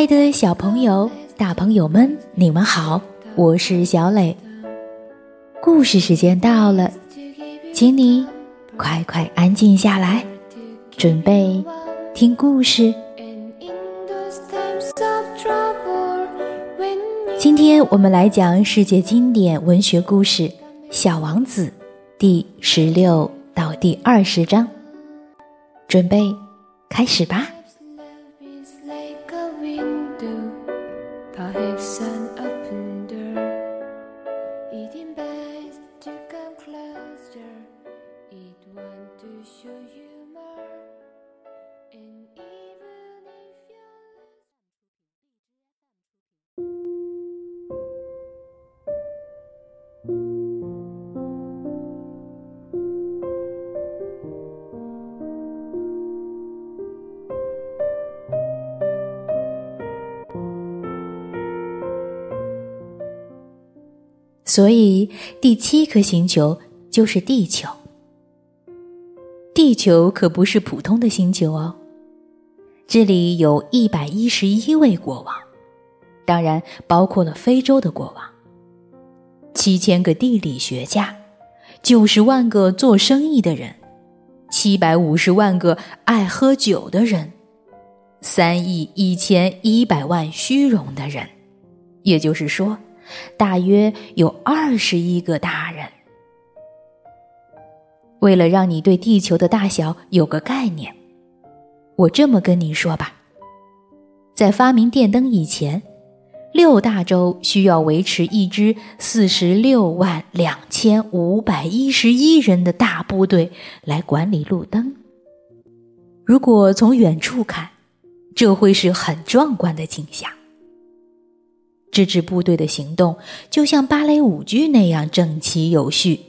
亲爱的小朋友、大朋友们，你们好，我是小磊。故事时间到了，请你快快安静下来，准备听故事。今天我们来讲世界经典文学故事《小王子》第十六到第二十章，准备开始吧。所以，第七颗星球就是地球。地球可不是普通的星球哦，这里有一百一十一位国王，当然包括了非洲的国王。七千个地理学家，九十万个做生意的人，七百五十万个爱喝酒的人，三亿一千一百万虚荣的人，也就是说。大约有二十亿个大人。为了让你对地球的大小有个概念，我这么跟你说吧：在发明电灯以前，六大洲需要维持一支四十六万两千五百一十一人的大部队来管理路灯。如果从远处看，这会是很壮观的景象。这支部队的行动就像芭蕾舞剧那样整齐有序。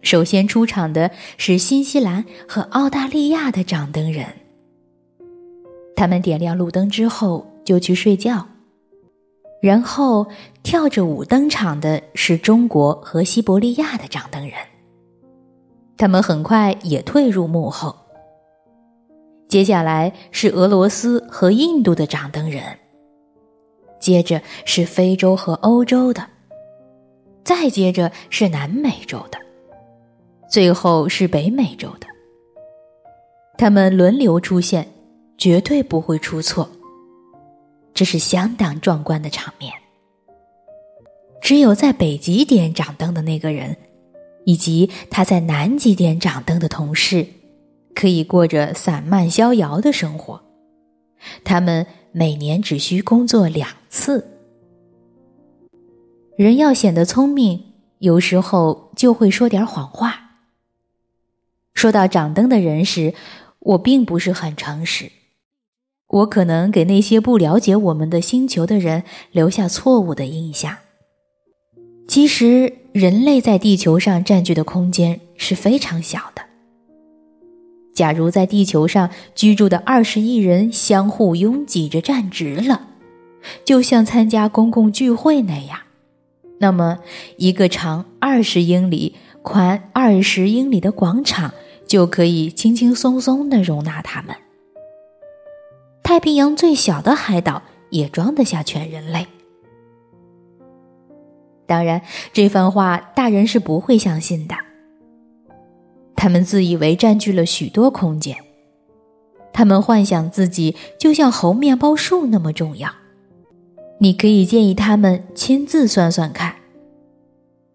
首先出场的是新西兰和澳大利亚的掌灯人。他们点亮路灯之后就去睡觉，然后跳着舞登场的是中国和西伯利亚的掌灯人。他们很快也退入幕后。接下来是俄罗斯和印度的掌灯人。接着是非洲和欧洲的，再接着是南美洲的，最后是北美洲的。他们轮流出现，绝对不会出错。这是相当壮观的。场面。只有在北极点掌灯的。那个人，以及他在南极点掌灯的。同事，可以过着散漫逍遥的。生活。他们。每年只需工作两次。人要显得聪明，有时候就会说点谎话。说到掌灯的人时，我并不是很诚实，我可能给那些不了解我们的星球的人留下错误的印象。其实，人类在地球上占据的空间是非常小的。假如在地球上居住的二十亿人相互拥挤着站直了，就像参加公共聚会那样，那么一个长二十英里、宽二十英里的广场就可以轻轻松松地容纳他们。太平洋最小的海岛也装得下全人类。当然，这番话大人是不会相信的。他们自以为占据了许多空间，他们幻想自己就像猴面包树那么重要。你可以建议他们亲自算算看。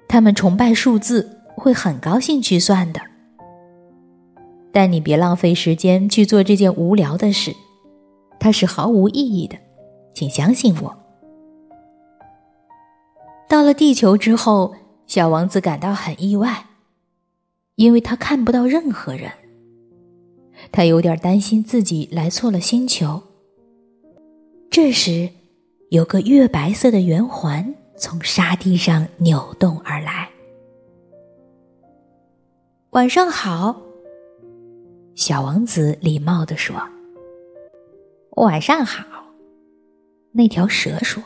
他们崇拜数字，会很高兴去算的。但你别浪费时间去做这件无聊的事，它是毫无意义的，请相信我。到了地球之后，小王子感到很意外。因为他看不到任何人，他有点担心自己来错了星球。这时，有个月白色的圆环从沙地上扭动而来。晚上好，小王子礼貌地说。晚上好，那条蛇说。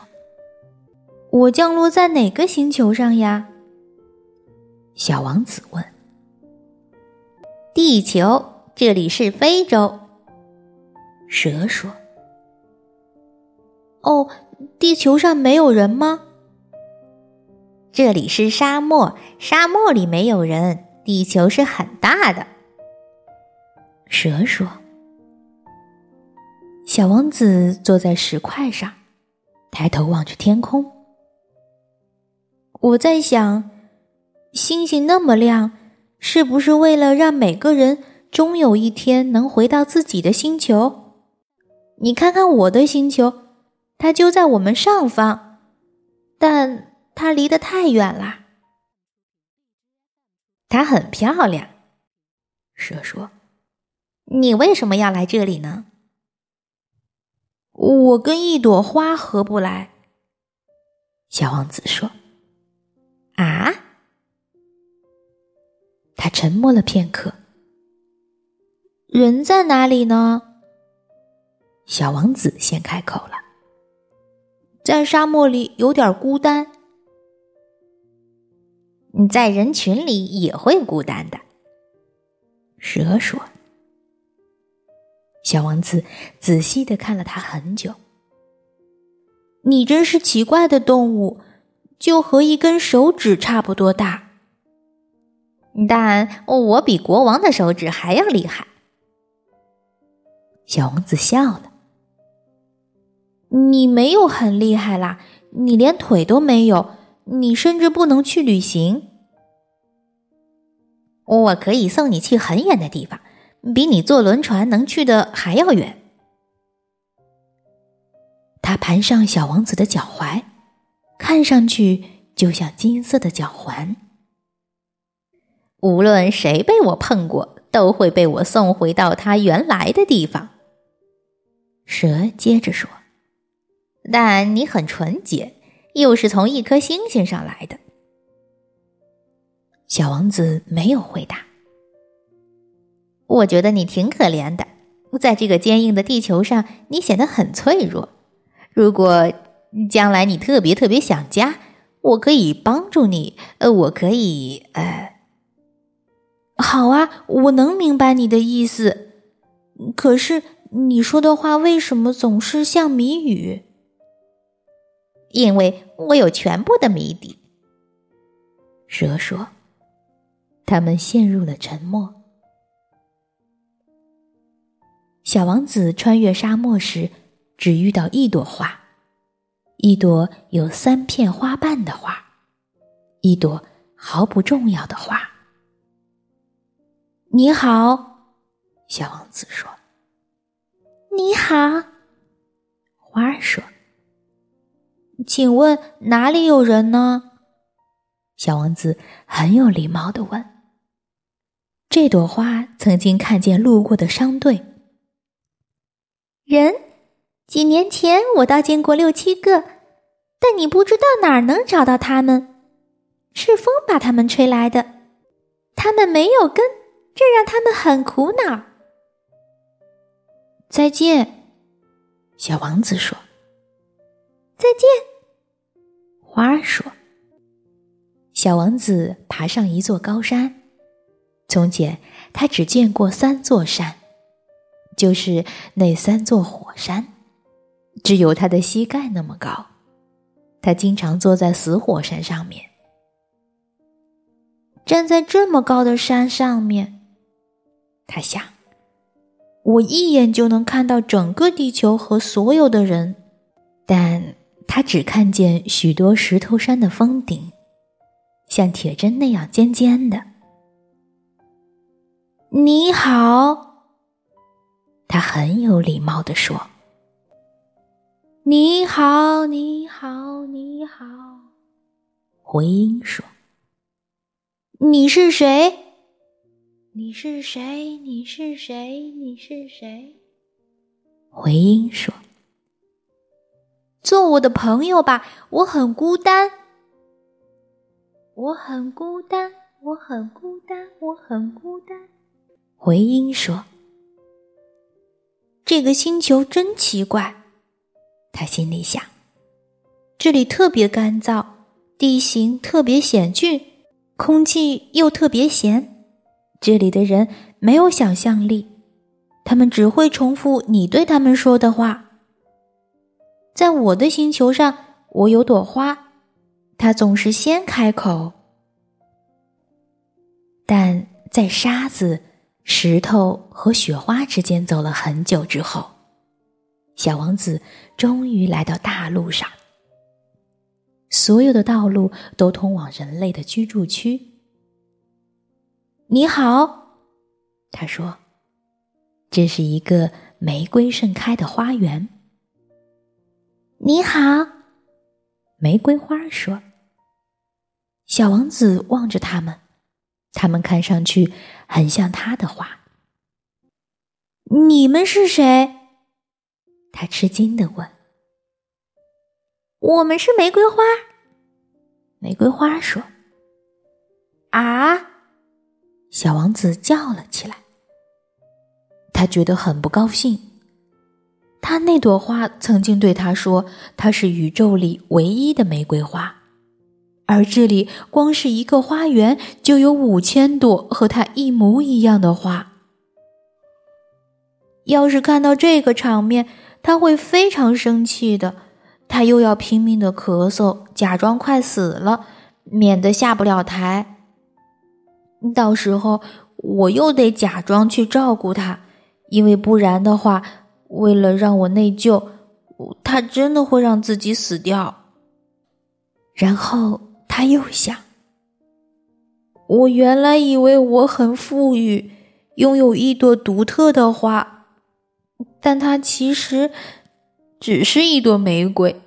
我降落在哪个星球上呀？小王子问。地球，这里是非洲。蛇说：“哦，地球上没有人吗？这里是沙漠，沙漠里没有人。地球是很大的。蛇说：“小王子坐在石块上，抬头望着天空。我在想，星星那么亮，是不是为了让每个人终有一天能回到自己的星球？你看看我的星球，它就在我们上方，但……”它离得太远了。它很漂亮，蛇说：“你为什么要来这里呢？”我跟一朵花合不来。小王子说：“啊？”他沉默了片刻。人在哪里呢？小王子先开口了：“在沙漠里有点孤单。”你在人群里也会孤单的，蛇说。小王子仔细的看了他很久。你真是奇怪的动物，就和一根手指差不多大。但我比国王的手指还要厉害。小王子笑了。你没有很厉害啦，你连腿都没有。你甚至不能去旅行。我可以送你去很远的地方，比你坐轮船能去的还要远。他盘上小王子的脚踝，看上去就像金色的脚环。无论谁被我碰过，都会被我送回到他原来的地方。蛇接着说：“但你很纯洁。”又是从一颗星星上来的，小王子没有回答。我觉得你挺可怜的，在这个坚硬的地球上，你显得很脆弱。如果将来你特别特别想家，我可以帮助你。呃，我可以，呃，好啊，我能明白你的意思。可是你说的话为什么总是像谜语？因为我有全部的谜底，蛇说。他们陷入了沉默。小王子穿越沙漠时，只遇到一朵花，一朵有三片花瓣的花，一朵毫不重要的花。你好，小王子说。你好，花儿说。请问哪里有人呢？小王子很有礼貌的问。这朵花曾经看见路过的商队。人，几年前我倒见过六七个，但你不知道哪儿能找到他们。是风把他们吹来的，他们没有根，这让他们很苦恼。再见，小王子说。再见。花儿说：“小王子爬上一座高山。从前，他只见过三座山，就是那三座火山，只有他的膝盖那么高。他经常坐在死火山上面，站在这么高的山上面，他想：我一眼就能看到整个地球和所有的人，但……”他只看见许多石头山的峰顶，像铁针那样尖尖的。你好，他很有礼貌地说：“你好，你好，你好。”回音说：“你是谁？你是谁？你是谁？你是谁？”回音说。做我的朋友吧，我很孤单。我很孤单，我很孤单，我很孤单。回音说：“这个星球真奇怪。”他心里想：“这里特别干燥，地形特别险峻，空气又特别咸。这里的人没有想象力，他们只会重复你对他们说的话。”在我的星球上，我有朵花，它总是先开口。但在沙子、石头和雪花之间走了很久之后，小王子终于来到大陆上。所有的道路都通往人类的居住区。你好，他说：“这是一个玫瑰盛开的花园。”你好，玫瑰花说。小王子望着他们，他们看上去很像他的花。你们是谁？他吃惊的问。我们是玫瑰花。玫瑰花说。啊！小王子叫了起来。他觉得很不高兴。他那朵花曾经对他说：“它是宇宙里唯一的玫瑰花，而这里光是一个花园就有五千朵和它一模一样的花。要是看到这个场面，他会非常生气的。他又要拼命的咳嗽，假装快死了，免得下不了台。到时候我又得假装去照顾他，因为不然的话。”为了让我内疚，他真的会让自己死掉。然后他又想：我原来以为我很富裕，拥有一朵独特的花，但它其实只是一朵玫瑰。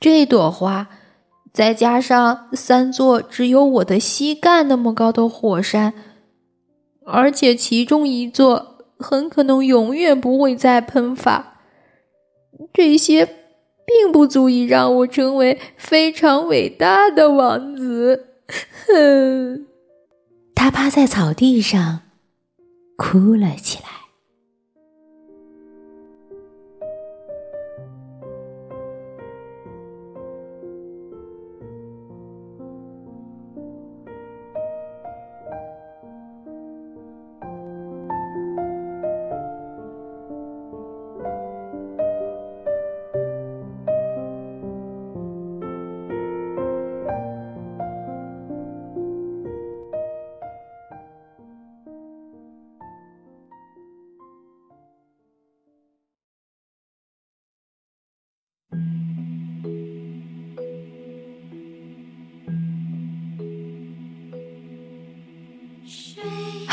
这朵花，再加上三座只有我的膝盖那么高的火山，而且其中一座。很可能永远不会再喷发，这些并不足以让我成为非常伟大的王子。哼，他趴在草地上哭了起。